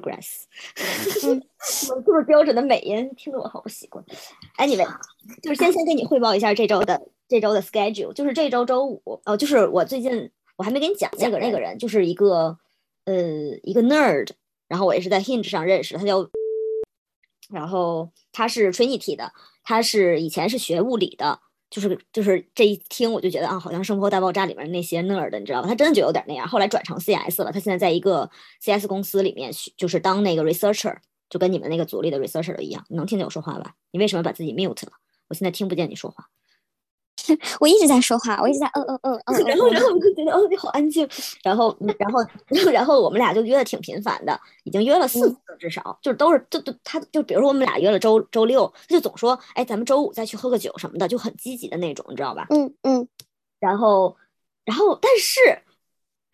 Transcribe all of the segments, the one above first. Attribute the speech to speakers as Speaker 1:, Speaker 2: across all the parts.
Speaker 1: progress，就是标准的美音，听得我好不习惯。Anyway，就是先先跟你汇报一下这周的这周的 schedule，就是这周周五，哦，就是我最近我还没给你讲那个那个人，就是一个呃一个 nerd，然后我也是在 Hinge 上认识的，他叫，然后他是 Trinity 的，他是以前是学物理的。就是就是这一听我就觉得啊，好像《生活大爆炸》里面那些 nerd，你知道吧？他真的就有点那样。后来转成 CS 了，他现在在一个 CS 公司里面，就是当那个 researcher，就跟你们那个组里的 researcher 一样。你能听见我说话吧？你为什么把自己 mute 了？我现在听不见你说话。
Speaker 2: 我一直在说话，我一直在嗯嗯嗯嗯，
Speaker 1: 然后然后我就觉得哦你好安静，然后然后然后我们俩就约的挺频繁的，已经约了四次至少，就是都是就都他就比如说我们俩约了周周六，他就总说哎咱们周五再去喝个酒什么的，就很积极的那种，你知道吧？
Speaker 2: 嗯嗯，
Speaker 1: 然后然后但是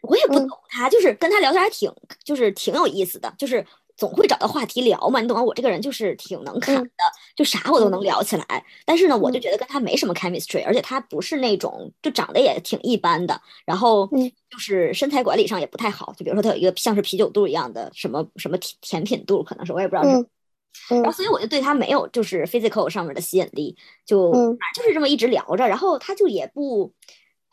Speaker 1: 我也不懂他，就是跟他聊天还挺就是挺有意思的，就是。总会找到话题聊嘛，你懂吗？我这个人就是挺能侃的，就啥我都能聊起来。但是呢，我就觉得跟他没什么 chemistry，而且他不是那种就长得也挺一般的，然后就是身材管理上也不太好。就比如说他有一个像是啤酒肚一样的什么什么甜甜品肚，可能是我也不知道是。然后所以我就对他没有就是 physical 上面的吸引力，就反正就是这么一直聊着，然后他就也不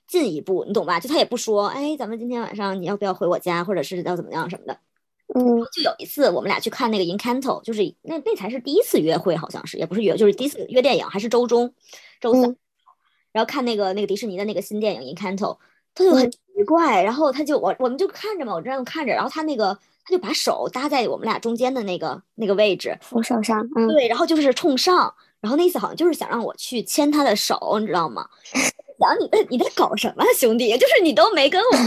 Speaker 1: 进一步，你懂吧？就他也不说，哎，咱们今天晚上你要不要回我家，或者是要怎么样什么的。
Speaker 2: 嗯，
Speaker 1: 就有一次我们俩去看那个《Encanto》，就是那那才是第一次约会，好像是也不是约，就是第一次约电影，还是周中，周三，然后看那个那个迪士尼的那个新电影《Encanto》，他就很奇怪，然后他就我我们就看着嘛，我这样看着，然后他那个他就把手搭在我们俩中间的那个那个位置，
Speaker 2: 扶手上，嗯，
Speaker 1: 对，然后就是冲上，然后那意思好像就是想让我去牵他的手，你知道吗？想你在你在搞什么，兄弟？就是你都没跟我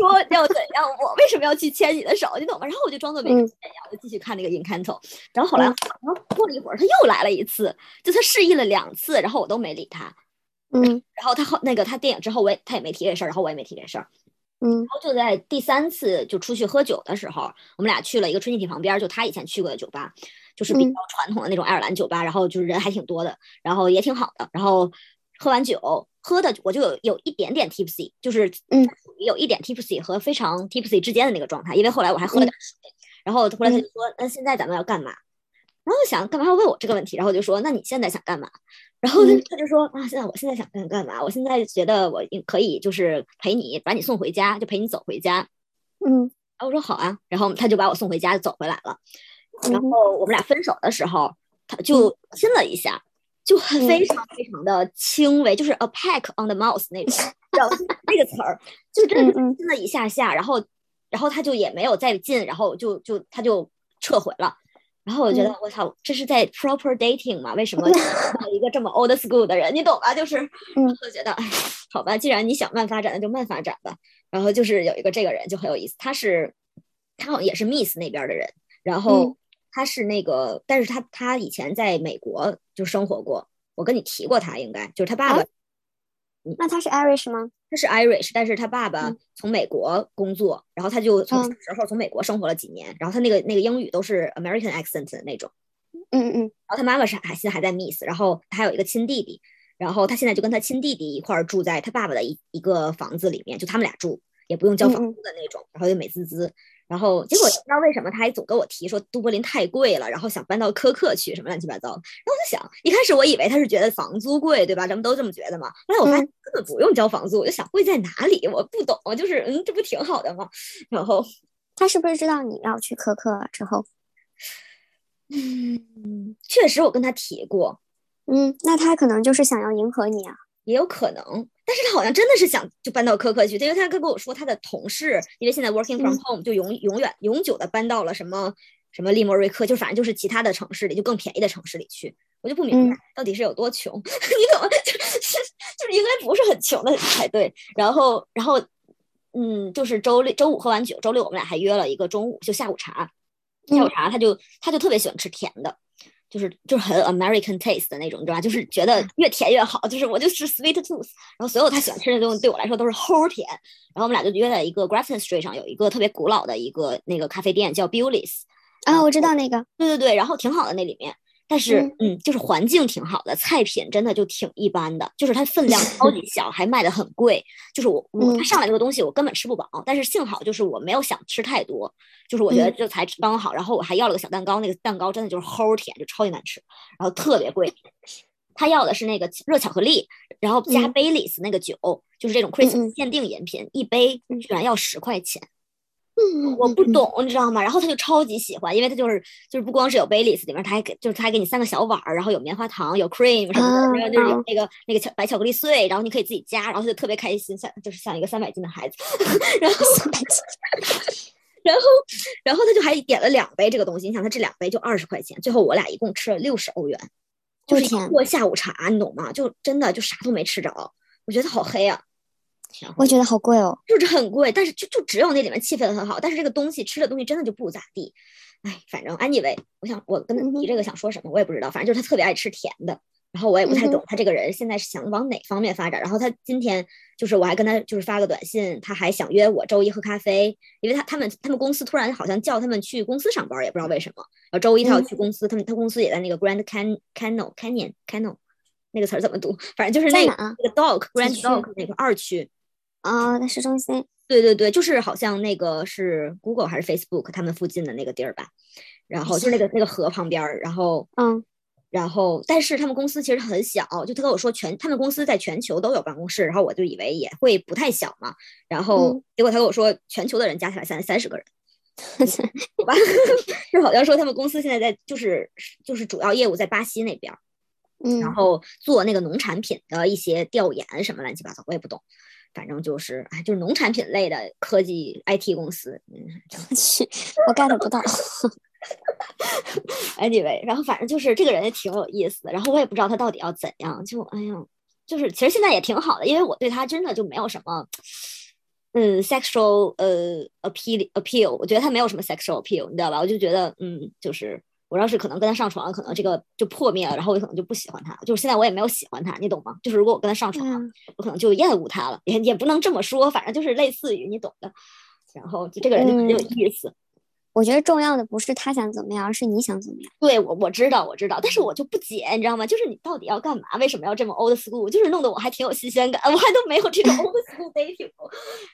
Speaker 1: 说要怎样，我为什么要去牵你的手？你懂吗？然后我就装作没看见一样，就继续看那个《Encanto》。然后后来，然后过了一会儿，他又来了一次，就他示意了两次，然后我都没理他。
Speaker 2: 嗯。
Speaker 1: 然后他后那个他电影之后，我也他也没提这事儿，然后我也没提这事儿。
Speaker 2: 嗯。
Speaker 1: 然后就在第三次就出去喝酒的时候，我们俩去了一个春季体旁边，就他以前去过的酒吧，就是比较传统的那种爱尔兰酒吧，然后就是人还挺多的，然后也挺好的。然后喝完酒。喝的我就有有一点点 tipsy，就是
Speaker 2: 嗯，
Speaker 1: 有一点 tipsy 和非常 tipsy 之间的那个状态，因为后来我还喝了点水，然后后来他就说，那现在咱们要干嘛？然后我想干嘛要问我这个问题？然后我就说，那你现在想干嘛？然后他就说啊，现在我现在想干干嘛？我现在觉得我可以就是陪你把你送回家，就陪你走回家。
Speaker 2: 嗯，
Speaker 1: 然后我说好啊，然后他就把我送回家，就走回来了。然后我们俩分手的时候，他就亲了一下。就很非常非常的轻微，就是 a peck on the mouth 那种，知道那个词儿，就真的亲了一下下，然后，然后他就也没有再进，然后就就他就撤回了。然后我觉得我操，这是在 proper dating 吗？为什么一个这么 old school 的人，你懂吧？就是，我觉得，哎，好吧，既然你想慢发展，那就慢发展吧。然后就是有一个这个人就很有意思，他是他好像也是 Miss 那边的人，然后。他是那个，但是他他以前在美国就生活过，我跟你提过他，应该就是他爸爸。
Speaker 2: 那他是 Irish 吗？
Speaker 1: 他是 Irish，但是他爸爸从美国工作，然后他就从小时候从美国生活了几年，然后他那个那个英语都是 American accent 的那种。
Speaker 2: 嗯嗯嗯。
Speaker 1: 然后他妈妈是还现在还在 Miss，然后他还有一个亲弟弟，然后他现在就跟他亲弟弟一块儿住在他爸爸的一一个房子里面，就他们俩住，也不用交房租的那种，然后又美滋滋。然后结果也不知道为什么，他还总跟我提说都柏林太贵了，然后想搬到科克去什么乱七八糟。然后我就想，一开始我以为他是觉得房租贵，对吧？咱们都这么觉得嘛。后来我发现根本不用交房租，我就想贵在哪里？我不懂，就是嗯，这不挺好的吗？然后
Speaker 2: 他是不是知道你要去科克之后？
Speaker 1: 嗯，确实我跟他提过。
Speaker 2: 嗯，那他可能就是想要迎合你啊。
Speaker 1: 也有可能，但是他好像真的是想就搬到科克去，因为他跟跟我说他的同事，因为现在 working from home 就永永远永久的搬到了什么什么利莫瑞克，就反正就是其他的城市里，就更便宜的城市里去。我就不明白到底是有多穷，你怎么 就是就是应该不是很穷的才对。然后然后嗯，就是周六周五喝完酒，周六我们俩还约了一个中午就下午茶，下午茶他就他就特别喜欢吃甜的。就是就是很 American taste 的那种，对吧？就是觉得越甜越好。就是我就是 sweet tooth，然后所有他喜欢吃的东西对我来说都是齁甜。然后我们俩就约在一个 Grafton Street 上有一个特别古老的一个那个咖啡店叫 Bulis。
Speaker 2: 啊，我知道那个。
Speaker 1: 对对对，然后挺好的那里面。但是嗯，就是环境挺好的，菜品真的就挺一般的，就是它分量 超级小，还卖的很贵。就是我我它上来这个东西我根本吃不饱，但是幸好就是我没有想吃太多，就是我觉得这才刚好。然后我还要了个小蛋糕，那个蛋糕真的就是齁甜，就超级难吃，然后特别贵。他要的是那个热巧克力，然后加 Baileys 那个酒，就是这种 Christmas 限定饮品，一杯居然要十块钱。我不懂，你知道吗？然后他就超级喜欢，因为他就是就是不光是有 Baileys 里面，他还给就是他还给你三个小碗儿，然后有棉花糖，有 cream 什么的，然后就是有那个那个巧白巧克力碎，然后你可以自己加，然后他就特别开心，像就是像一个三百斤的孩子。然后然后然后他就还点了两杯这个东西，你想他这两杯就二十块钱，最后我俩一共吃了六十欧元，就是一过下午茶，你懂吗？就真的就啥都没吃着，我觉得他好黑啊。
Speaker 2: 我觉得好贵哦，
Speaker 1: 就是很贵，但是就就只有那里面气氛很好，但是这个东西吃的东西真的就不咋地。哎，反正 anyway，我想我跟他提这个想说什么，我也不知道，反正就是他特别爱吃甜的，然后我也不太懂他这个人现在是想往哪方面发展。然后他今天就是我还跟他就是发个短信，他还想约我周一喝咖啡，因为他他们他们公司突然好像叫他们去公司上班，也不知道为什么。然后周一他要去公司，他们他公司也在那个 Grand Can Canal Canyon Canal 那个词儿怎么读？反正就是那个那个 Dock Grand Dock 那个二区。
Speaker 2: 啊，在市中心。
Speaker 1: 对对对，就是好像那个是 Google 还是 Facebook 他们附近的那个地儿吧。然后就那个那个河旁边儿，然后
Speaker 2: 嗯，
Speaker 1: 然后但是他们公司其实很小，就他跟我说全他们公司在全球都有办公室，然后我就以为也会不太小嘛。然后结果他跟我说全球的人加起来现在三十个人，好吧？就好像说他们公司现在在就是就是主要业务在巴西那边，
Speaker 2: 嗯，
Speaker 1: 然后做那个农产品的一些调研什么乱七八糟，我也不懂。反正就是，哎，就是农产品类的科技 IT 公司，嗯，
Speaker 2: 去，我 get 不到。
Speaker 1: Anyway，然后反正就是这个人也挺有意思的，然后我也不知道他到底要怎样，就哎呀，就是其实现在也挺好的，因为我对他真的就没有什么，嗯，sexual 呃 appeal appeal，我觉得他没有什么 sexual appeal，你知道吧？我就觉得，嗯，就是。我要是可能跟他上床，可能这个就破灭了，然后我可能就不喜欢他。就是现在我也没有喜欢他，你懂吗？就是如果我跟他上床，我可能就厌恶他了，也也不能这么说，反正就是类似于你懂的。然后就这个人就很有意思。
Speaker 2: 我觉得重要的不是他想怎么样，而是你想怎么样。
Speaker 1: 对我我知道我知道，但是我就不解，你知道吗？就是你到底要干嘛？为什么要这么 old school？就是弄得我还挺有新鲜感，我还都没有这种 old school dating，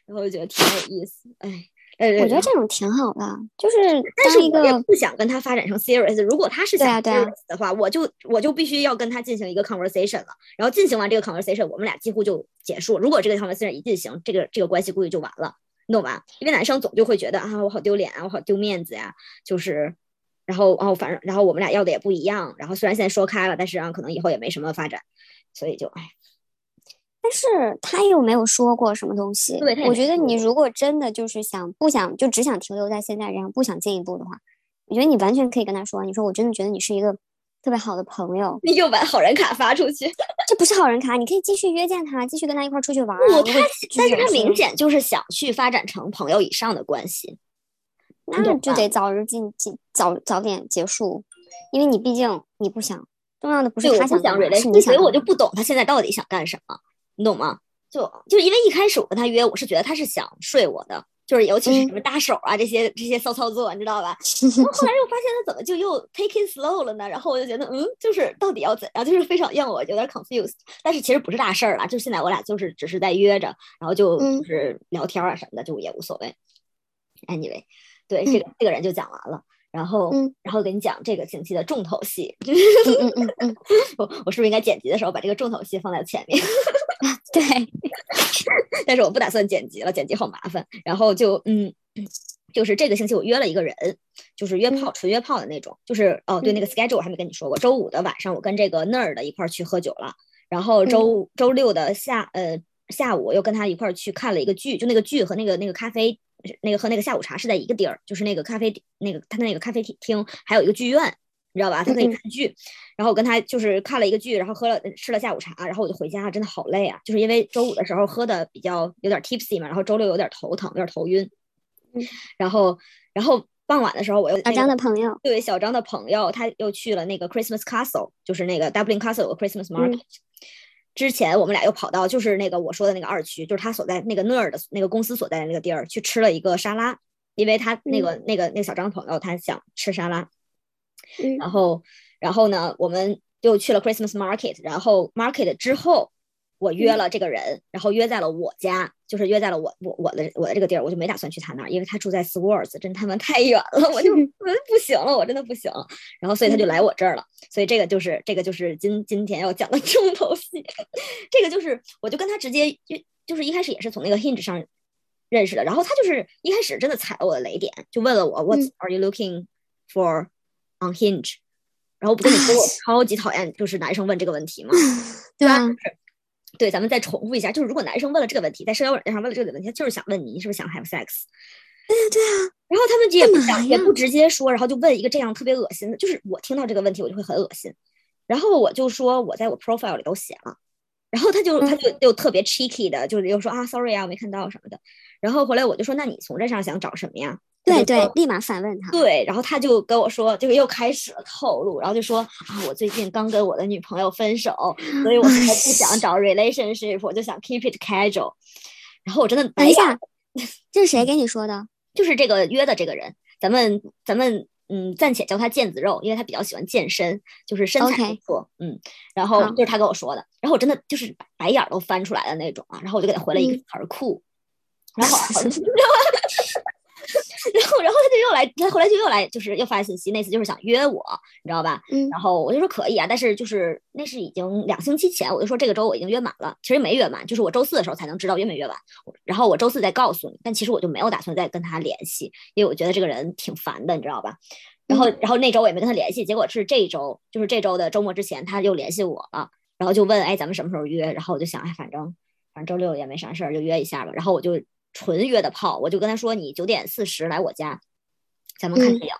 Speaker 1: 然后我觉得挺有意思，哎。呃，
Speaker 2: 我觉得这种挺好的，就是，
Speaker 1: 但是我也不想跟他发展成 serious。如果他是想 serious 的话，我就我就必须要跟他进行一个 conversation 了。然后进行完这个 conversation，我们俩几乎就结束。如果这个 conversation 一进行，这个这个关系估计就完了，你懂吧？因为男生总就会觉得啊，我好丢脸啊，我好丢面子呀，就是，然后哦反正然后我们俩要的也不一样。然后虽然现在说开了，但是啊，可能以后也没什么发展，所以就哎。
Speaker 2: 但是他又没有说过什么东西。
Speaker 1: 对，
Speaker 2: 我觉得你如果真的就是想不想就只想停留在现在这样，不想进一步的话，我觉得你完全可以跟他说，你说我真的觉得你是一个特别好的朋友。
Speaker 1: 你又把好人卡发出去，
Speaker 2: 这不是好人卡，你可以继续约见他，继续跟他一块出去玩。
Speaker 1: 我他，但是他明显就是想去发展成朋友以上的关系，
Speaker 2: 那就得早日进进早早点结束，因为你毕竟你不想，重要的不是他想
Speaker 1: 想，
Speaker 2: 是你想，
Speaker 1: 所以我就不懂他现在到底想干什么。你懂吗？就就因为一开始我跟他约，我是觉得他是想睡我的，就是尤其是什么搭手啊这些这些骚操作，你知道吧？然后后来又发现他怎么就又 take it slow 了呢？然后我就觉得，嗯，就是到底要怎样？就是非常让我有点 confused。但是其实不是大事儿了，就现在我俩就是只是在约着，然后就就是聊天啊什么的，就也无所谓。Anyway，对这个这个人就讲完了。然后，然后给你讲这个星期的重头戏。
Speaker 2: 嗯嗯嗯，
Speaker 1: 我我是不是应该剪辑的时候把这个重头戏放在前面？
Speaker 2: 对，
Speaker 1: 但是我不打算剪辑了，剪辑好麻烦。然后就嗯，就是这个星期我约了一个人，就是约炮，纯约炮的那种。就是哦，对，那个 schedule 我还没跟你说过。周五的晚上我跟这个 nerd 一块去喝酒了，然后周周六的下呃下午又跟他一块去看了一个剧，就那个剧和那个那个咖啡。那个和那个下午茶是在一个地儿，就是那个咖啡那个他的那个咖啡厅还有一个剧院，你知道吧？他可以看剧。然后我跟他就是看了一个剧，然后喝了吃了下午茶，然后我就回家，真的好累啊！就是因为周五的时候喝的比较有点 tipsy 嘛，然后周六有点头疼，有点头晕。然后然后傍晚的时候我又
Speaker 2: 小张的朋友
Speaker 1: 对小张的朋友他又去了那个 Christmas Castle，就是那个 Dublin Castle 有个 Christmas Market。之前我们俩又跑到就是那个我说的那个二区，就是他所在那个 Nerd 的那个公司所在的那个地儿去吃了一个沙拉，因为他那个那个那个小张朋友他想吃沙拉，然后然后呢，我们就去了 Christmas Market，然后 Market 之后。我约了这个人，然后约在了我家，就是约在了我我我的我的这个地儿，我就没打算去他那儿，因为他住在 Swords，真他妈太远了，我就 不行了，我真的不行。然后所以他就来我这儿了，所以这个就是这个就是今今天要讲的 重头戏，这个就是我就跟他直接就就是一开始也是从那个 Hinge 上认识的，然后他就是一开始真的踩了我的雷点，就问了我 What are you looking for on Hinge？然后不跟你说我 超级讨厌就是男生问这个问题嘛？
Speaker 2: 对吧？
Speaker 1: 对，咱们再重复一下，就是如果男生问了这个问题，在社交软件上问了这个问题，他就是想问你，你是不是想 have sex？
Speaker 2: 对啊，对啊。
Speaker 1: 然后他们也不想，也不直接说，然后就问一个这样特别恶心的，就是我听到这个问题，我就会很恶心。然后我就说我在我 profile 里都写了，然后他就他就又特别 cheeky 的，就是又说啊，sorry 啊，我没看到什么的。然后回来我就说，那你从这上想找什么呀？
Speaker 2: 对对，立马反问他。
Speaker 1: 对，然后他就跟我说，就是又开始了透露，然后就说啊，我最近刚跟我的女朋友分手，所以我现在不想找 relationship，我就想 keep it casual。然后我真的
Speaker 2: 等一下，这是谁给你说的？
Speaker 1: 就是这个约的这个人，咱们咱们嗯暂且叫他腱子肉，因为他比较喜欢健身，就是身材不错，嗯。然后就是他跟我说的，然后我真的就是白眼都翻出来的那种啊，然后我就给他回了一个词儿酷，然后。然后，然后他就又来，他后来就又来，就是又发信息，那次就是想约我，你知道吧？
Speaker 2: 嗯。
Speaker 1: 然后我就说可以啊，但是就是那是已经两星期前，我就说这个周我已经约满了，其实没约满，就是我周四的时候才能知道约没约完。然后我周四再告诉你，但其实我就没有打算再跟他联系，因为我觉得这个人挺烦的，你知道吧？然后，然后那周我也没跟他联系，结果是这一周，就是这周的周末之前，他又联系我了，然后就问，哎，咱们什么时候约？然后我就想，哎，反正反正周六也没啥事儿，就约一下吧。然后我就。纯约的炮，我就跟他说，你九点四十来我家，咱们看电影，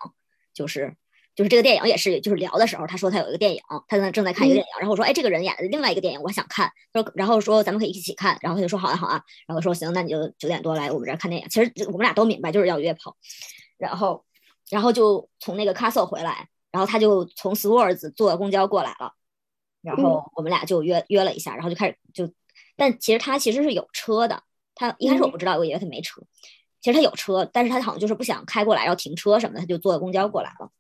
Speaker 1: 就是就是这个电影也是，就是聊的时候，他说他有一个电影，他在正在看一个电影，然后我说，哎，这个人演的另外一个电影我想看，他说然后说咱们可以一起看，然后他就说好啊好啊，然后说行，那你就九点多来我们这儿看电影。其实我们俩都明白就是要约炮，然后然后就从那个 castle 回来，然后他就从 Swords 坐公交过来了，然后我们俩就约约了一下，然后就开始就，但其实他其实是有车的。他一开始我不知道，我以为他没车，其实他有车，但是他好像就是不想开过来，要停车什么的，他就坐公交过来了。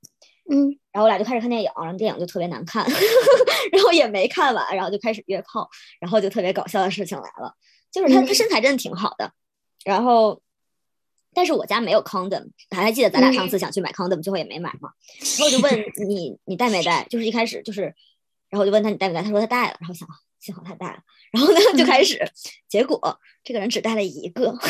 Speaker 2: 嗯，
Speaker 1: 然后我俩就开始看电影，然后电影就特别难看，然后也没看完，然后就开始约炮，然后就特别搞笑的事情来了，就是他他身材真的挺好的，然后，但是我家没有 condom，还还记得咱俩上次想去买 condom，最后也没买嘛，然后我就问 你，你带没带？就是一开始就是，然后我就问他你带没带？他说他带了，然后想。幸好他带了，然后呢就开始，结果这个人只带了一个。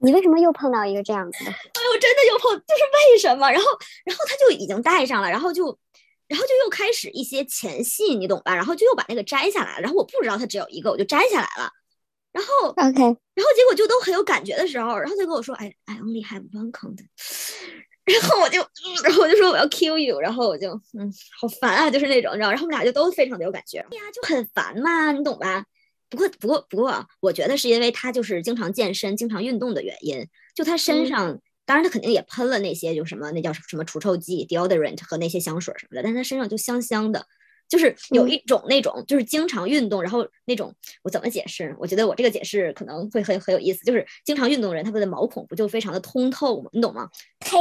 Speaker 2: 你为什么又碰到一个这样子的？哎
Speaker 1: 呦，真的又碰，就是为什么？然后，然后他就已经带上了，然后就，然后就又开始一些前戏，你懂吧？然后就又把那个摘下来了，然后我不知道他只有一个，我就摘下来了。然后
Speaker 2: ，OK，然
Speaker 1: 后结果就都很有感觉的时候，然后他跟我说：“哎，I only have one condom。”然后我就，然后我就说我要 kill you，然后我就，嗯，好烦啊，就是那种，你知道，然后我们俩就都非常的有感觉，对呀，就很烦嘛，你懂吧？不过，不过，不过，我觉得是因为他就是经常健身、经常运动的原因，就他身上，当然他肯定也喷了那些，就什么那叫什么除臭剂 deodorant 和那些香水什么的，但他身上就香香的。就是有一种那种，就是经常运动，然后那种我怎么解释？我觉得我这个解释可能会很很有意思。就是经常运动的人，他们的毛孔不就非常的通透吗？你懂吗？
Speaker 2: 呸！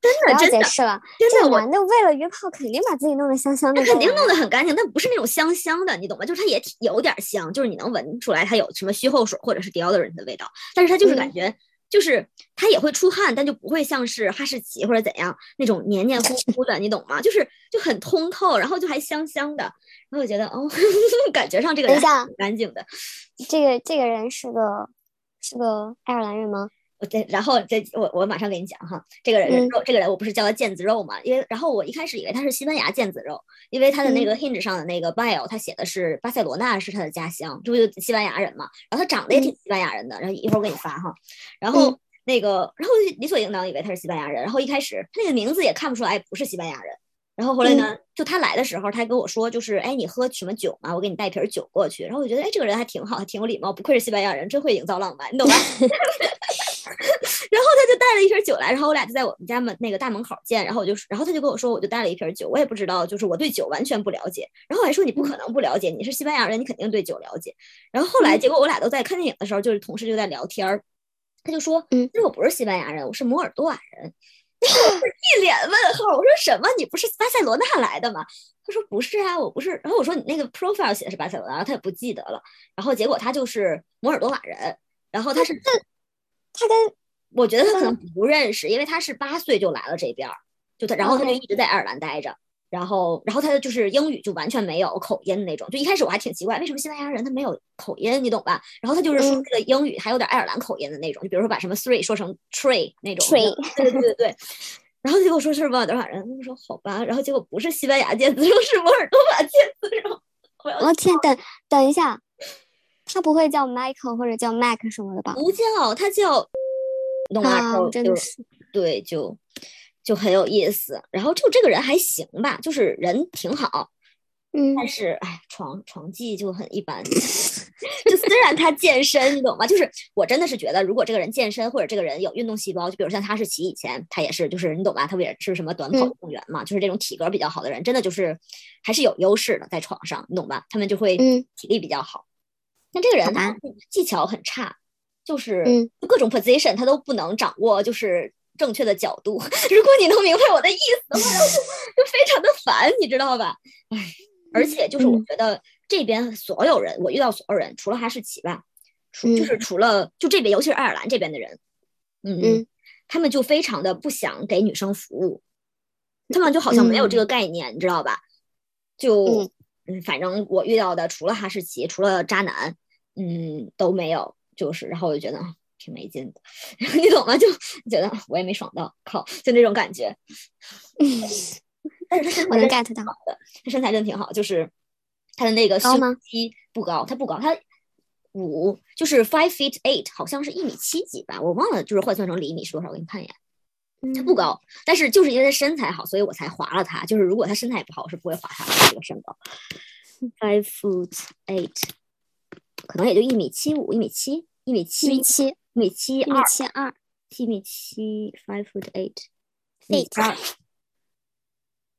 Speaker 1: 真的真的
Speaker 2: 解释了，真的，男的为了约炮肯定把自己弄得香香的，
Speaker 1: 肯定弄得很干净，但不是那种香香的，你懂吗？就是它也有点香，就是你能闻出来它有什么虚后水或者是 deodorant 的味道，但是它就是感觉。就是它也会出汗，但就不会像是哈士奇或者怎样那种黏黏糊糊的，你懂吗？就是就很通透，然后就还香香的，然后我觉得哦，感觉上这个人很干净的。
Speaker 2: 这个这个人是个是个爱尔兰人吗？
Speaker 1: 我对，然后这我我马上给你讲哈，这个人肉，这个人我不是叫他腱子肉嘛？因为然后我一开始以为他是西班牙腱子肉，因为他的那个 Hinge 上的那个 bio 他写的是巴塞罗那是他的家乡，这不就西班牙人嘛？然后他长得也挺西班牙人的，然后一会儿我给你发哈。然后那个，然后理所应当以为他是西班牙人，然后一开始他那个名字也看不出来不是西班牙人。然后后来呢，就他来的时候，他还跟我说，就是哎，你喝什么酒嘛？我给你带瓶酒过去。然后我觉得，哎，这个人还挺好，还挺有礼貌，不愧是西班牙人，真会营造浪漫，你懂吧？然后他就带了一瓶酒来，然后我俩就在我们家门那个大门口见。然后我就，然后他就跟我说，我就带了一瓶酒，我也不知道，就是我对酒完全不了解。然后我还说你不可能不了解，你是西班牙人，你肯定对酒了解。然后后来结果我俩都在看电影的时候，就是同事就在聊天儿，他就说，
Speaker 2: 嗯，
Speaker 1: 其实我不是西班牙人，我是摩尔多瓦人。一脸问号。我说什么？你不是巴塞罗那来的吗？他说不是啊，我不是。然后我说你那个 profile 写的是巴塞罗那，他也不记得了。然后结果他就是摩尔多瓦人，然后他是
Speaker 2: 他跟
Speaker 1: 我觉得他可能不认识，因为他是八岁就来了这边，就他，然后他就一直在爱尔兰待着。然后，然后他的就是英语就完全没有口音的那种，就一开始我还挺奇怪，为什么西班牙人他没有口音，你懂吧？然后他就是说这个英语还有点爱尔兰口音的那种，就比如说把什么 three 说成 tree 那种。
Speaker 2: tree。
Speaker 1: 对对对对。然后结果说是摩尔多瓦人，他们说好吧。然后结果不是西班牙 剑子，肉是摩尔多瓦 剑子。然后
Speaker 2: 我天，等等一下，他不会叫 Michael 或者叫 Mac 什么的吧？
Speaker 1: 不叫，他叫。
Speaker 2: 啊，真的是。
Speaker 1: 对，就。就很有意思，然后就这个人还行吧，就是人挺好，
Speaker 2: 嗯，
Speaker 1: 但是哎，床床技就很一般。就虽然他健身，你懂吗？就是我真的是觉得，如果这个人健身，或者这个人有运动细胞，就比如像哈士奇以前，他也是，就是你懂吧？他不也是什么短跑运动员嘛？就是这种体格比较好的人，真的就是还是有优势的，在床上，你懂吧？他们就会体力比较好。但这个人他技巧很差，就是各种 position 他都不能掌握，就是。正确的角度，如果你能明白我的意思的话，就非常的烦，你知道吧？唉，而且就是我觉得这边所有人，我遇到所有人，除了哈士奇吧，除就是除了就这边，尤其是爱尔兰这边的人，嗯，他们就非常的不想给女生服务，他们就好像没有这个概念，你知道吧？就嗯，反正我遇到的除了哈士奇，除了渣男，嗯，都没有，就是然后我就觉得。挺没劲的，你懂吗？就觉得我也没爽到，靠，就那种感觉。但是他身材
Speaker 2: 能 get 到
Speaker 1: 的，他身材真的挺好，就是他的那个胸肌不高，他不高，他五就是 five feet eight，好像是一米七几吧，我忘了，就是换算成厘米是多少，我给你看一眼。他不高，但是就是因为他身材好，所以我才划了他。就是如果他身材不好，我是不会划他的这个身高。five foot eight，可能也就一米七五，一米七，一米七，
Speaker 2: 一米七。
Speaker 1: 米七二，
Speaker 2: 七二，
Speaker 1: 一米七，five foot eight，米七二。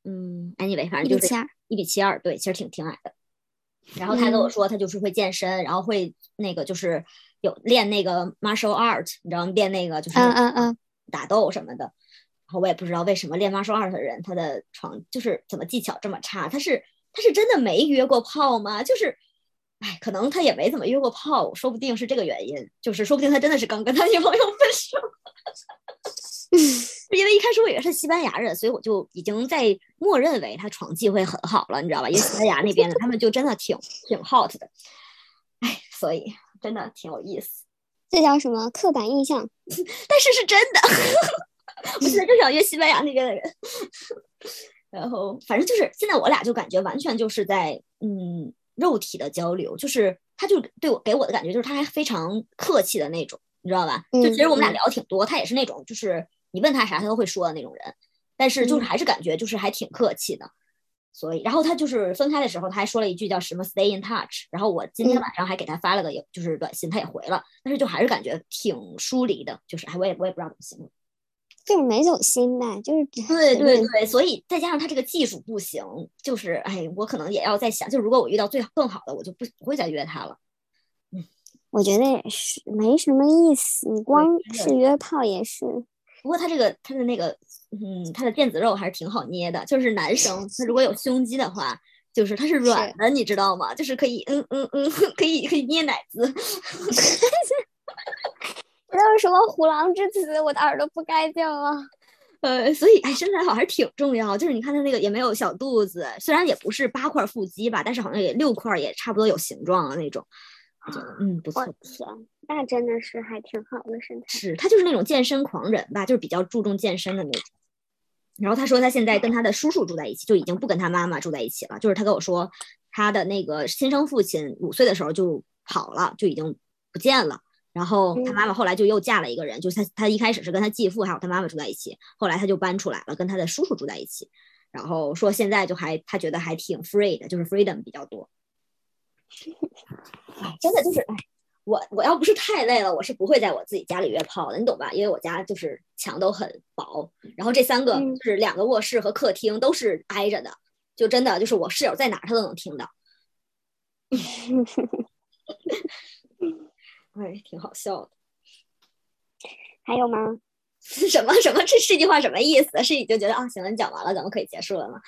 Speaker 1: 嗯，anyway，反正就是一米七二，对，其实挺挺矮的。然后他跟我说，他就是会健身，然后会那个就是有练那个 martial art，你知道吗？练那个就是
Speaker 2: 嗯嗯嗯
Speaker 1: 打斗什么的。然后我也不知道为什么练 martial art 的人，他的床就是怎么技巧这么差？他是他是真的没约过炮吗？就是。哎，可能他也没怎么约过炮，说不定是这个原因。就是说不定他真的是刚跟他女朋友分手。因为一开始我以为是西班牙人，所以我就已经在默认为他床技会很好了，你知道吧？因为西班牙那边的他们就真的挺挺 hot 的。哎，所以真的挺有意思。
Speaker 2: 这叫什么刻板印象？
Speaker 1: 但是是真的。我现在就想约西班牙那边的人。然后反正就是现在我俩就感觉完全就是在嗯。肉体的交流，就是他就对我给我的感觉就是他还非常客气的那种，你知道吧？就其实我们俩聊挺多，他也是那种就是你问他啥他都会说的那种人，但是就是还是感觉就是还挺客气的。所以，然后他就是分开的时候他还说了一句叫什么 “stay in touch”，然后我今天晚上还给他发了个就是短信，他也回了，但是就还是感觉挺疏离的，就是哎我也我也不知道怎么形容。
Speaker 2: 就是没走心呗，就是
Speaker 1: 对对对，所以再加上他这个技术不行，就是哎，我可能也要再想，就如果我遇到最更好的，我就不不会再约他了。
Speaker 2: 嗯，我觉得也是没什么意思，你光是约炮也是。
Speaker 1: 不过他这个他的那个嗯，他的腱子肉还是挺好捏的，就是男生他如果有胸肌的话，就是他是软的，你知道吗？就是可以嗯嗯嗯，可以可以捏奶子。
Speaker 2: 这都是什么虎狼之词？我的耳朵不该叫啊！
Speaker 1: 呃，所以哎，身材好还是挺重要。就是你看他那个也没有小肚子，虽然也不是八块腹肌吧，但是好像也六块，也差不多有形状了那种。我觉得嗯不错。
Speaker 2: 天，那真的是还挺好的身材。
Speaker 1: 是他就是那种健身狂人吧，就是比较注重健身的那种。然后他说他现在跟他的叔叔住在一起，就已经不跟他妈妈住在一起了。就是他跟我说，他的那个亲生父亲五岁的时候就跑了，就已经不见了。然后他妈妈后来就又嫁了一个人，就是他他一开始是跟他继父还有他妈妈住在一起，后来他就搬出来了，跟他的叔叔住在一起。然后说现在就还他觉得还挺 free 的，就是 freedom 比较多。哎，真的就是哎，我我要不是太累了，我是不会在我自己家里约炮的，你懂吧？因为我家就是墙都很薄，然后这三个就是两个卧室和客厅都是挨着的，就真的就是我室友在哪他都能听到。哎，挺好笑的。
Speaker 2: 还有吗？
Speaker 1: 什么什么这这句话什么意思？是已经觉得啊，行了，你讲完了，咱们可以结束了吗？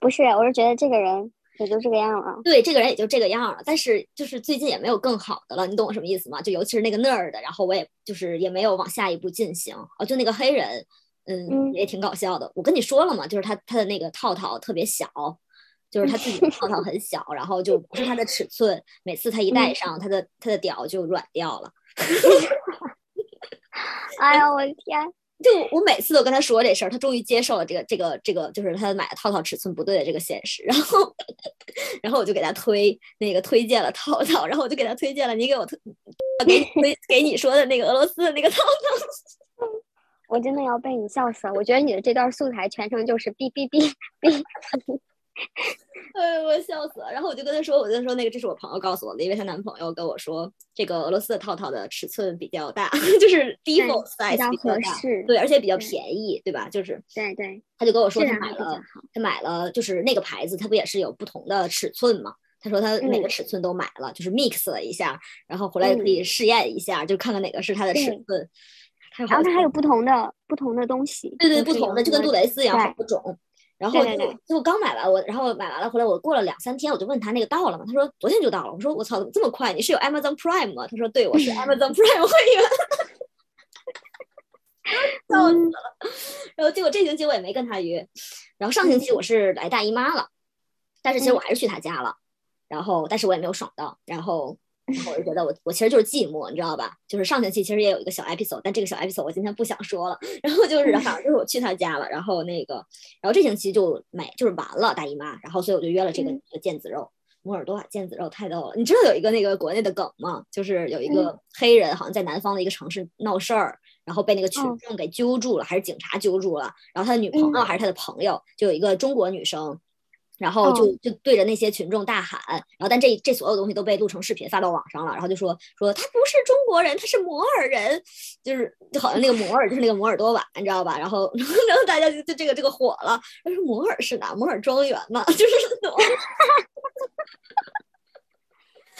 Speaker 2: 不是，我是觉得这个人也就这个样了。
Speaker 1: 对，这个人也就这个样了。但是就是最近也没有更好的了，你懂我什么意思吗？就尤其是那个那儿的然后我也就是也没有往下一步进行。哦，就那个黑人，嗯，也挺搞笑的。我跟你说了嘛，就是他他的那个套套特别小，就是他自己的套套很小，然后就不是他的尺寸，每次他一戴上，他的他的屌就软掉了。
Speaker 2: 哎呀，我的天！
Speaker 1: 就我每次都跟他说这事儿，他终于接受了这个这个这个，就是他买的套套尺寸不对的这个现实。然后，然后我就给他推那个推荐了套套，然后我就给他推荐了你给我推给 推给你说的那个俄罗斯的那个套套。
Speaker 2: 我真的要被你笑死了！我觉得你的这段素材全程就是哔哔哔哔。
Speaker 1: 哎，我笑死了。然后我就跟他说，我就说那个这是我朋友告诉我的，因为她男朋友跟我说，这个俄罗斯的套套的尺寸比较大，就是 default size
Speaker 2: 比较合适，
Speaker 1: 对，而且比较便宜，对吧？就是
Speaker 2: 对对。
Speaker 1: 他就跟我说他买了，他买了，就是那个牌子，他不也是有不同的尺寸嘛？他说他每个尺寸都买了，就是 mix 了一下，然后回来可以试验一下，就看看哪个是他的尺寸。
Speaker 2: 然后它还有不同的不同的东西，
Speaker 1: 对对，不同的就跟杜蕾斯一样，好多种。然后就就刚买完我，然后买完了回来，我过了两三天，我就问他那个到了吗？他说昨天就到了。我说我操，怎么这么快？你是有 Amazon Prime 吗？他说对，我是 Amazon Prime 会员。笑死了。然后结果这星期我也没跟他约，然后上星期我是来大姨妈了，但是其实我还是去他家了，然后但是我也没有爽到，然后。然后我就觉得我我其实就是寂寞，你知道吧？就是上星期其实也有一个小 episode，但这个小 episode 我今天不想说了。然后就是反正就是我去他家了，然后那个，然后这星期就没就是完了大姨妈，然后所以我就约了这个腱子肉摩尔多瓦腱子肉太逗了。你知道有一个那个国内的梗吗？就是有一个黑人好像在南方的一个城市闹事儿，然后被那个群众给揪住了，还是警察揪住了，然后他的女朋友还是他的朋友，就有一个中国女生。然后就就对着那些群众大喊，然后但这这所有东西都被录成视频发到网上了，然后就说说他不是中国人，他是摩尔人，就是就好像那个摩尔就是那个摩尔多瓦，你知道吧？然后 然后大家就就这个这个火了，他说摩尔是哪？摩尔庄园嘛，就是。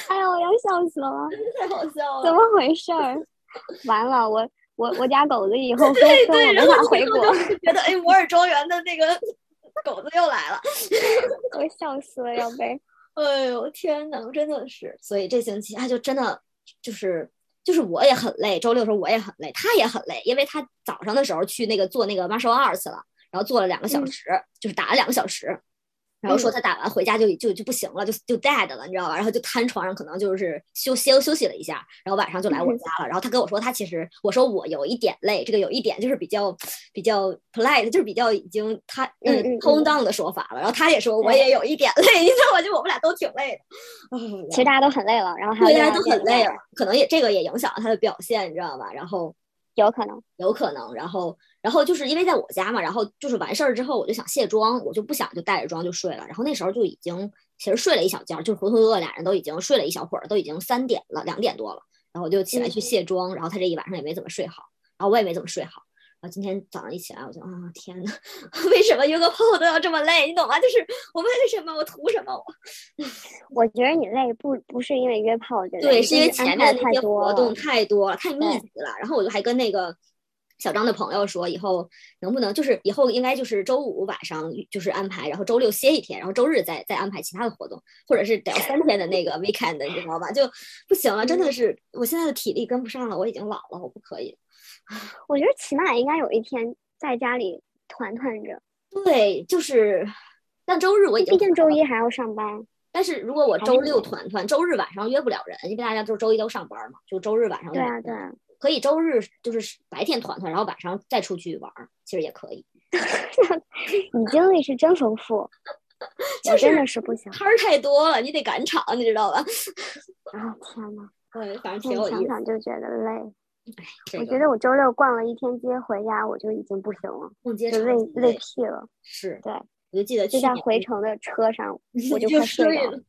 Speaker 2: 哎呦，我要笑死了，
Speaker 1: 太好笑了，
Speaker 2: 怎么回事儿？完了，我我我家狗子以后跟
Speaker 1: 跟
Speaker 2: 我没法回国，
Speaker 1: 觉得哎摩尔庄园的那个。狗子又来了，
Speaker 2: 我笑死了，要被！
Speaker 1: 哎呦天哪，真的是，所以这星期他就真的就是就是我也很累，周六的时候我也很累，他也很累，因为他早上的时候去那个做那个 martial arts 了，然后做了两个小时，就是打了两个小时。然后说他打完回家就就就不行了，就就 dead 了，你知道吧？然后就瘫床上，可能就是休歇休息了一下，然后晚上就来我家了。然后他跟我说，他其实我说我有一点累，这个有一点就是比较比较 polite，就是比较已经他嗯 tone down 的说法了。然后他也说我也有一点累，你知道吗？就我们俩都挺累的。
Speaker 2: 其实大家都很累了，然后还
Speaker 1: 大家都很累了，可能也这个也影响了他的表现，你知道吧？然后
Speaker 2: 有可能，
Speaker 1: 有可能，然后。然后就是因为在我家嘛，然后就是完事儿之后，我就想卸妆，我就不想就带着妆就睡了。然后那时候就已经其实睡了一小觉，就是浑浑噩噩，俩人都已经睡了一小会儿，都已经三点了，两点多了。然后我就起来去卸妆，然后他这一晚上也没怎么睡好，然后我也没怎么睡好。然后今天早上一起来，我就啊天呐，为什么约个炮都要这么累？你懂吗？就是我为什么？我图什么？我
Speaker 2: 我觉得你累不不是因为约炮，
Speaker 1: 对，是因为前面
Speaker 2: 那
Speaker 1: 些活动太多了，太密集了。然后我就还跟那个。小张的朋友说，以后能不能就是以后应该就是周五晚上就是安排，然后周六歇一天，然后周日再再安排其他的活动，或者是得要三天的那个 weekend，你知道吧？就不行了，真的是我现在的体力跟不上了，我已经老了，我不可以。
Speaker 2: 我觉得起码应该有一天在家里团团着。
Speaker 1: 对，就是，但周日我已经
Speaker 2: 毕竟周一还要上班。
Speaker 1: 但是如果我周六团团，周日晚上约不了人，因为大家都周一都上班嘛，就周日晚上。
Speaker 2: 对啊，对啊。
Speaker 1: 可以周日就是白天团团，然后晚上再出去玩，其实也可以。
Speaker 2: 你经历是真丰富，
Speaker 1: 就
Speaker 2: 真的是不行，
Speaker 1: 摊儿太多了，你得赶场，你知道吧？
Speaker 2: 啊天呐，
Speaker 1: 对，反正。
Speaker 2: 想想就觉得累。
Speaker 1: 我
Speaker 2: 觉得我周六逛了一天街，回家我就已经不行了，就累累屁了。
Speaker 1: 是，
Speaker 2: 对，
Speaker 1: 我就记得
Speaker 2: 就在回程的车上，我
Speaker 1: 就
Speaker 2: 快睡了。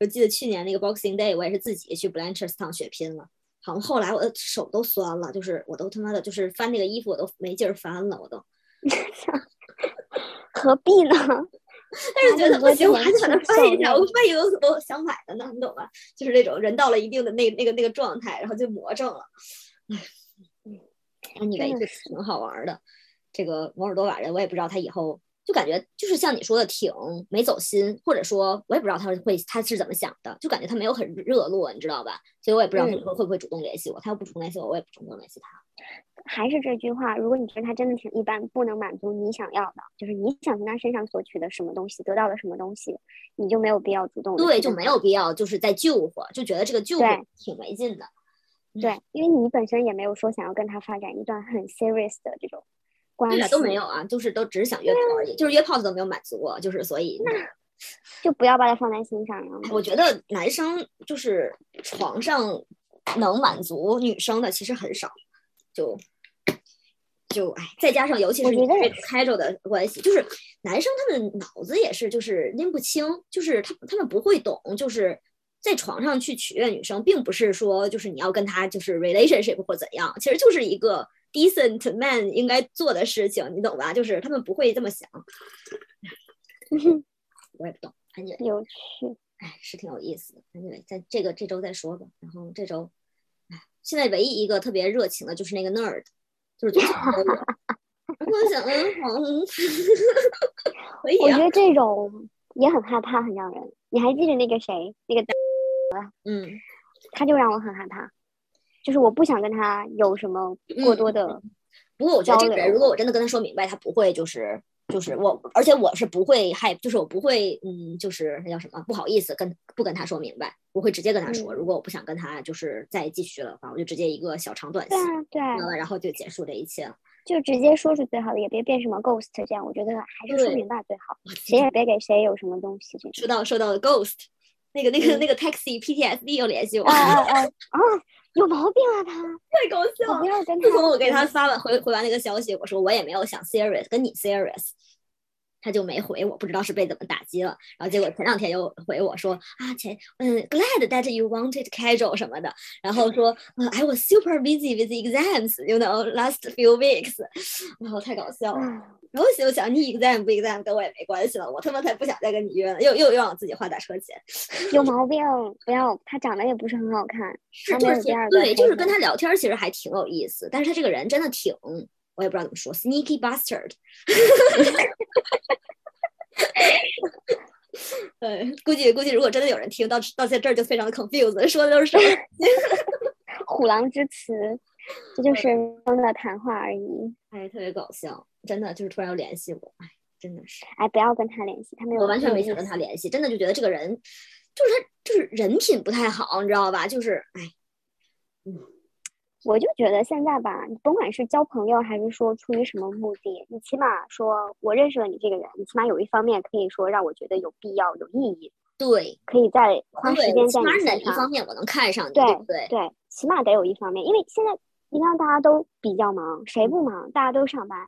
Speaker 1: 我记得去年那个 Boxing Day，我也是自己去 Blanchardstown 血拼了。好像后来我的手都酸了，就是我都他妈的，就是翻那个衣服我都没劲儿翻了，我都。
Speaker 2: 何必呢？
Speaker 1: 但是觉得不行，我还得把它翻一下，我万一个都想买的呢，你懂吧？就是那种人到了一定的那那个那个状态，然后就魔怔了。你以为就挺好玩的。这个摩尔多瓦人，我也不知道他以后就感觉就是像你说的挺没走心，或者说我也不知道他会他是怎么想的，就感觉他没有很热络，你知道吧？所以我也不知道他以后会不会主动联系我。他要不主动联系我，我也不主动联系他。
Speaker 2: 还是这句话，如果你觉得他真的挺一般，不能满足你想要的，就是你想从他身上索取的什么东西，得到了什么东西，你就没有必要主动。
Speaker 1: 对，就没有必要，就是在救火，就觉得这个救火挺没劲的。
Speaker 2: 对，因为你本身也没有说想要跟他发展一段很 serious 的这种关系，
Speaker 1: 都没有啊，就是都只是想约炮而已，就是约炮都没有满足我，就是所以
Speaker 2: 那就不要把它放在心上了。
Speaker 1: 我觉得男生就是床上能满足女生的其实很少，就。就哎，再加上尤其是这个开着的关系，就是男生他们脑子也是就是拎不清，就是他他们不会懂，就是在床上去取悦女生，并不是说就是你要跟他就是 relationship 或怎样，其实就是一个 decent man 应该做的事情，你懂吧？就是他们不会这么想。我也不懂，反正
Speaker 2: 有趣，
Speaker 1: 哎，是挺有意思的。反正在这个这周再说吧。然后这周，哎，现在唯一一个特别热情的就是那个 nerd。就是最想的 我想，嗯，好，可以。
Speaker 2: 我觉得这种也很害怕，很让人。你还记得那个谁，那个
Speaker 1: 嗯，
Speaker 2: 他就让我很害怕，就是我不想跟他有什么过多的。
Speaker 1: 不过我觉得这个人，如果我真的跟他说明白，他不会就是。就是我，而且我是不会害，就是我不会，嗯，就是那叫什么，不好意思跟不跟他说明白，我会直接跟他说，如果我不想跟他就是再继续了的话，我就直接一个小长短信，
Speaker 2: 对，
Speaker 1: 然后就结束这一切了，
Speaker 2: 就直接说是最好的，也别变什么 ghost 这样，我觉得还是说明白最好，谁也别给谁有什么东西。
Speaker 1: 说到说到 ghost，那个那个那个 taxi PTSD 又联系我，
Speaker 2: 啊啊啊！有毛病啊，他
Speaker 1: 太搞笑了！
Speaker 2: 不要跟
Speaker 1: 自从我给他发完回回完那个消息，我说我也没有想 serious 跟你 serious，他就没回我，不知道是被怎么打击了。然后结果前两天又回我说啊前嗯 glad that you wanted casual 什么的，然后说 I was super busy with exams，you know last few weeks，然后太搞笑了。然后我想，你 exam 不 exam 跟我也没关系了，我他妈才不想再跟你约了，又又又让我自己花打车钱，
Speaker 2: 有毛病！不要，他长得也不是很好看，
Speaker 1: 是就是对，就是跟他聊天其实还挺有意思，但是他这个人真的挺，我也不知道怎么说，sneaky bastard。对，估计估计如果真的有人听到到现在这儿就非常的 confused，说的都是什么？
Speaker 2: 虎狼之词，这就是风的谈话而已。
Speaker 1: 哎，特别搞笑。真的就是突然又联系我，哎，真的是，
Speaker 2: 哎，不要跟他联系，他没有，
Speaker 1: 我完全没想跟他联系，真的就觉得这个人，就是他就是人品不太好，你知道吧？就是，哎，
Speaker 2: 嗯，我就觉得现在吧，你甭管是交朋友还是说出于什么目的，你起码说我认识了你这个人，你起码有一方面可以说让我觉得有必要、有意义，
Speaker 1: 对，
Speaker 2: 可以再花时间在你身上。
Speaker 1: 一方面我能看上你，
Speaker 2: 对
Speaker 1: 对
Speaker 2: 对，起码得有一方面，因为现在你看大家都比较忙，谁不忙？大家都上班。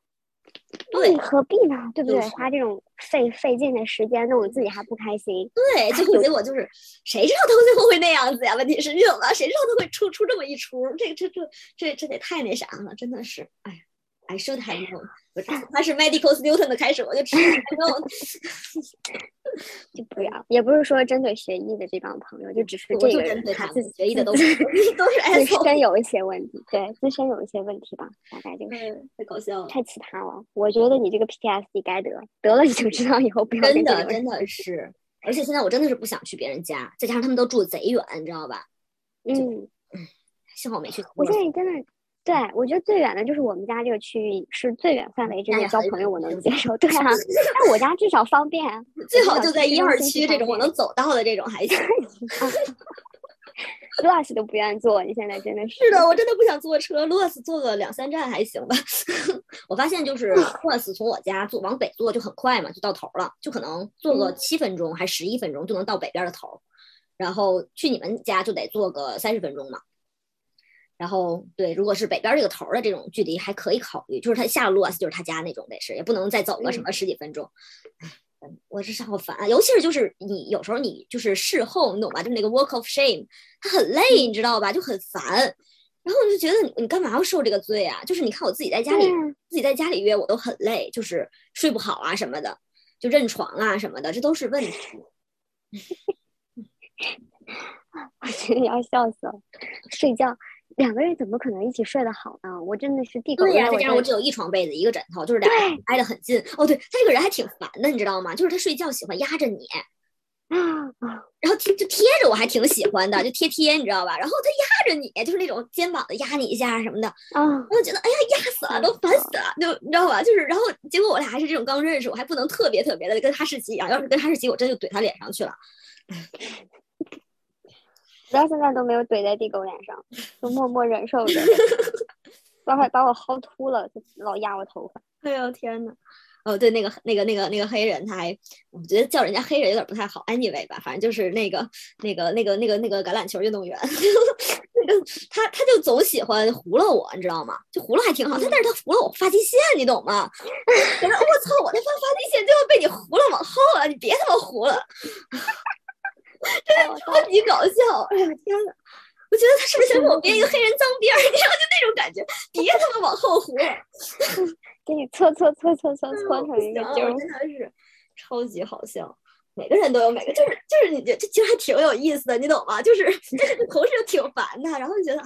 Speaker 1: 对，
Speaker 2: 何必呢？对不对？花这种费费劲的时间，弄得自己还不开心。
Speaker 1: 对，最后结果就是，谁知道他最后会那样子呀？问题是，你懂吗？谁知道他会出出这么一出？这这这这这得太那啥了，真的是，哎呀。I should have known，他是 medical student 的开始，我就知道。
Speaker 2: 就不要，也不是说针对学医的这帮朋友，就只是这个人
Speaker 1: 他
Speaker 2: 自己
Speaker 1: 学医的都是 都是
Speaker 2: 自身有一些问题，对自身有一些问题吧，大概就是
Speaker 1: 太搞笑了，
Speaker 2: 太奇葩了。我觉得你这个 PTSD 该得得了，你就知道以后不要
Speaker 1: 真的真的是，而且现在我真的是不想去别人家，再加上他们都住贼远，你知道吧？
Speaker 2: 嗯，
Speaker 1: 幸好没去。
Speaker 2: 我现在真的。对，我觉得最远的就是我们家这个区域是最远范围之内交朋友我能接受。对啊，但我家至少方便，
Speaker 1: 最好就在一二区这种我能走到的这种还行。
Speaker 2: 路易斯都不愿意坐，你现在真的是。
Speaker 1: 是的，我真的不想坐车。路易斯坐个两三站还行吧。我发现就是路易斯从我家坐往北坐就很快嘛，就到头了，就可能坐个七分钟还十一分钟就能到北边的头，然后去你们家就得坐个三十分钟嘛。然后对，如果是北边这个头的这种距离还可以考虑，就是他下了路啊，就是他家那种得是，也不能再走个什么十几分钟。哎，我这是好烦啊！尤其是就是你有时候你就是事后，你懂吧？就是那个 work of shame，他很累，你知道吧？就很烦。然后我就觉得你你干嘛要受这个罪啊？就是你看我自己在家里自己在家里约我都很累，就是睡不好啊什么的，就认床啊什么的，这都是问题。
Speaker 2: 我觉得要笑死了，睡觉。两个人怎么可能一起睡得好呢？我真的是地沟。
Speaker 1: 对呀，
Speaker 2: 再
Speaker 1: 加上我只有一床被子一个枕头，就是俩人挨得很近。哦，对他这个人还挺烦的，你知道吗？就是他睡觉喜欢压着你。
Speaker 2: 啊啊！
Speaker 1: 然后贴就贴着我还挺喜欢的，就贴贴，你知道吧？然后他压着你，就是那种肩膀的压你一下什么的，
Speaker 2: 啊，
Speaker 1: 我就觉得哎呀压死了，都烦死了，就你知道吧？就是然后结果我俩还是这种刚认识，我还不能特别特别的跟哈士奇一样，要是跟哈士奇，我真就怼他脸上去了。
Speaker 2: 直到现在都没有怼在地狗脸上，就默默忍受着，把我把我薅秃了，就老压我头发。
Speaker 1: 哎呦天呐！哦，对，那个那个那个那个黑人，他还我觉得叫人家黑人有点不太好，anyway 吧，反正就是那个那个那个那个那个橄榄球运动员，那个他他就总喜欢糊了我，你知道吗？就糊了还挺好，他但是他糊了我发际线，你懂吗？我操，我这发发际线就要被你糊了往后了，你别他妈糊了，真的超级搞笑！哎呀天呐，我觉得他是不是想给我编一个黑人脏辫儿？你知道就那种感觉，别他妈往后糊了。
Speaker 2: 给你搓搓搓搓搓搓成一个揪，
Speaker 1: 真的是超级好笑。每个人都有每个，就是就是你这这其实还挺有意思的，你懂吗？就是但 是同时又挺烦的，然后就觉得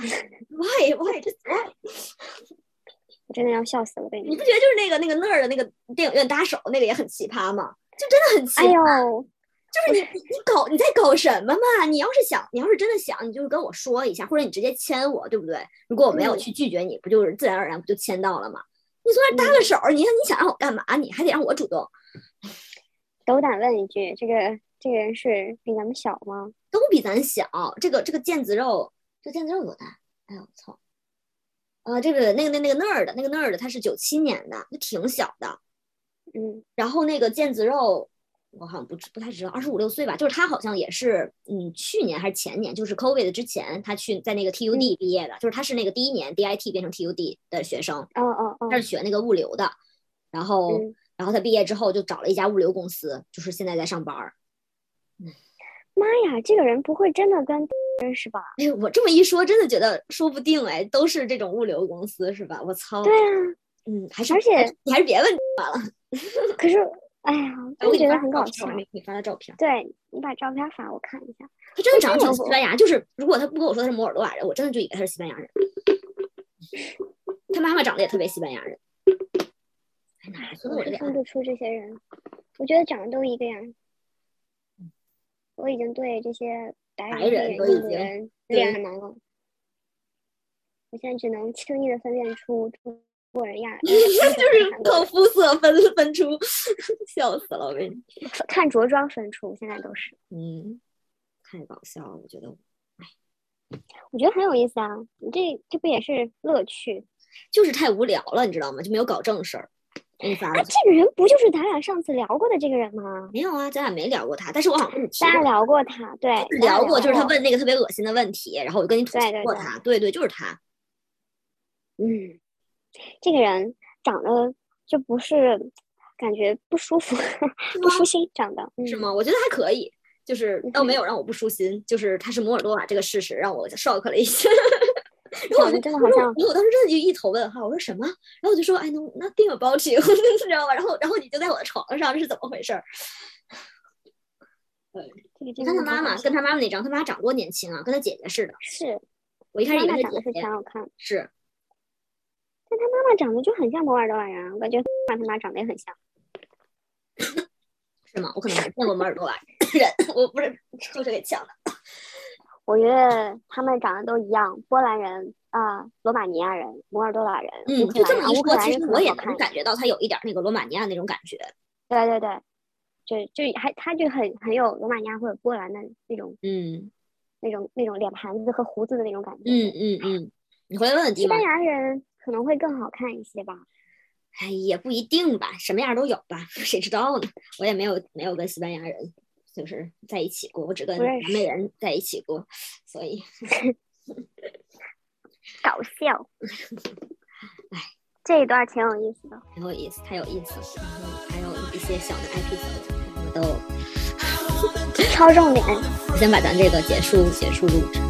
Speaker 1: why why 这 why，
Speaker 2: 我真的要笑死了。
Speaker 1: 你不觉得就是那个那个那儿的那个电影院搭手那个也很奇葩吗？就真的很奇葩。
Speaker 2: 哎呦，
Speaker 1: 就是你你搞你在搞什么嘛？你要是想你要是真的想，你就是跟我说一下，或者你直接签我，对不对？如果我没有去拒绝你，不就是自然而然不就签到了吗？你从那搭个手，你看你想让我干嘛？你还得让我主动。
Speaker 2: 斗胆问一句，这个这个人是比咱们小吗？
Speaker 1: 都比咱小。这个这个腱子肉，这腱子肉多大？哎呦我操！啊，这个那个那那个那儿的那个那儿的，他是九七年的，就挺小的。
Speaker 2: 嗯。
Speaker 1: 然后那个腱子肉。我好像不不太知道，二十五六岁吧，就是他好像也是，嗯，去年还是前年，就是 COVID 之前，他去在那个 TUD 毕业的，就是他是那个第一年 DIT 变成 TUD 的学生，
Speaker 2: 哦哦哦，
Speaker 1: 他是学那个物流的，然后然后他毕业之后就找了一家物流公司，就是现在在上班。
Speaker 2: 妈呀，这个人不会真的跟 认识吧？
Speaker 1: 哎，我这么一说，真的觉得说不定哎，都是这种物流公司是吧？我操！
Speaker 2: 对啊，
Speaker 1: 嗯，还是
Speaker 2: 而且
Speaker 1: 你还是别问 了。
Speaker 2: 可是。哎呀，我觉得很搞笑。
Speaker 1: 你发的照片，
Speaker 2: 对你把照片发我看一下。
Speaker 1: 他真的长得挺西班牙，就是如果他不跟我说他是摩尔多瓦人，我真的就以为他是西班牙人。他妈妈长得也特别西班牙人。哎，哪说的我
Speaker 2: 分不出这些人，我觉得长得都一个样。我已经对这些白
Speaker 1: 人、
Speaker 2: 印度人脸难了。我现在只能轻易的分辨出出。过人样，
Speaker 1: 就是靠肤色分分出，笑死了！我跟你
Speaker 2: 看着装分出，现在都是，
Speaker 1: 嗯，太搞笑了，我觉得，
Speaker 2: 哎，我觉得很有意思啊，你这这不也是乐趣？
Speaker 1: 就是太无聊了，你知道吗？就没有搞正事儿。
Speaker 2: 这个人不就是咱俩上次聊过的这个人吗？
Speaker 1: 没有啊，咱俩没聊过他，但是我好像跟你
Speaker 2: 咱俩聊过他，对，
Speaker 1: 聊
Speaker 2: 过，
Speaker 1: 就是他问那个特别恶心的问题，然后我就跟你吐槽过他，对对，就是他，
Speaker 2: 嗯。这个人长得就不是，感觉不舒服，不舒心，长得
Speaker 1: 是吗？我觉得还可以，就是倒没有让我不舒心，就是他是摩尔多瓦这个事实让我 shock 了一下。然后我就
Speaker 2: 真的好像，然
Speaker 1: 后我当时真的就一头问号，我说什么？然后我就说哎，no nothing about you，你 知道吧？然后然后你就在我的床上，这是怎么回事？你看他妈妈跟他妈妈那张，他妈长多年轻啊，跟他姐姐似的。
Speaker 2: 是，
Speaker 1: 我一开始以为
Speaker 2: 他长得是挺好看。
Speaker 1: 是。
Speaker 2: 但他妈妈长得就很像摩尔多瓦人，我感觉他妈长得也很像，
Speaker 1: 是吗？我可能没见过摩尔多瓦人，我不是都是给抢的。
Speaker 2: 我觉得他们长得都一样，波兰人啊，罗马尼亚人，摩尔多瓦人，
Speaker 1: 嗯，就这么一
Speaker 2: 说，
Speaker 1: 其实我也能感觉到他有一点那个罗马尼亚那种感觉。
Speaker 2: 对对对，就就还他就很很有罗马尼亚或者波兰的那种，
Speaker 1: 嗯，
Speaker 2: 那种那种脸盘子和胡子的那种感觉。
Speaker 1: 嗯嗯嗯，你回来问问
Speaker 2: 西班牙人。可能会更好看一些吧，
Speaker 1: 哎，也不一定吧，什么样都有吧，谁知道呢？我也没有没有跟西班牙人就是在一起过，我只跟南美人在一起过，所以
Speaker 2: 搞笑。
Speaker 1: 哎，
Speaker 2: 这一段挺有意思的，
Speaker 1: 挺有意思，太有意思了。然后还有一些小的 IP 什么都
Speaker 2: 超重点。
Speaker 1: 先把咱这个结束结束录制。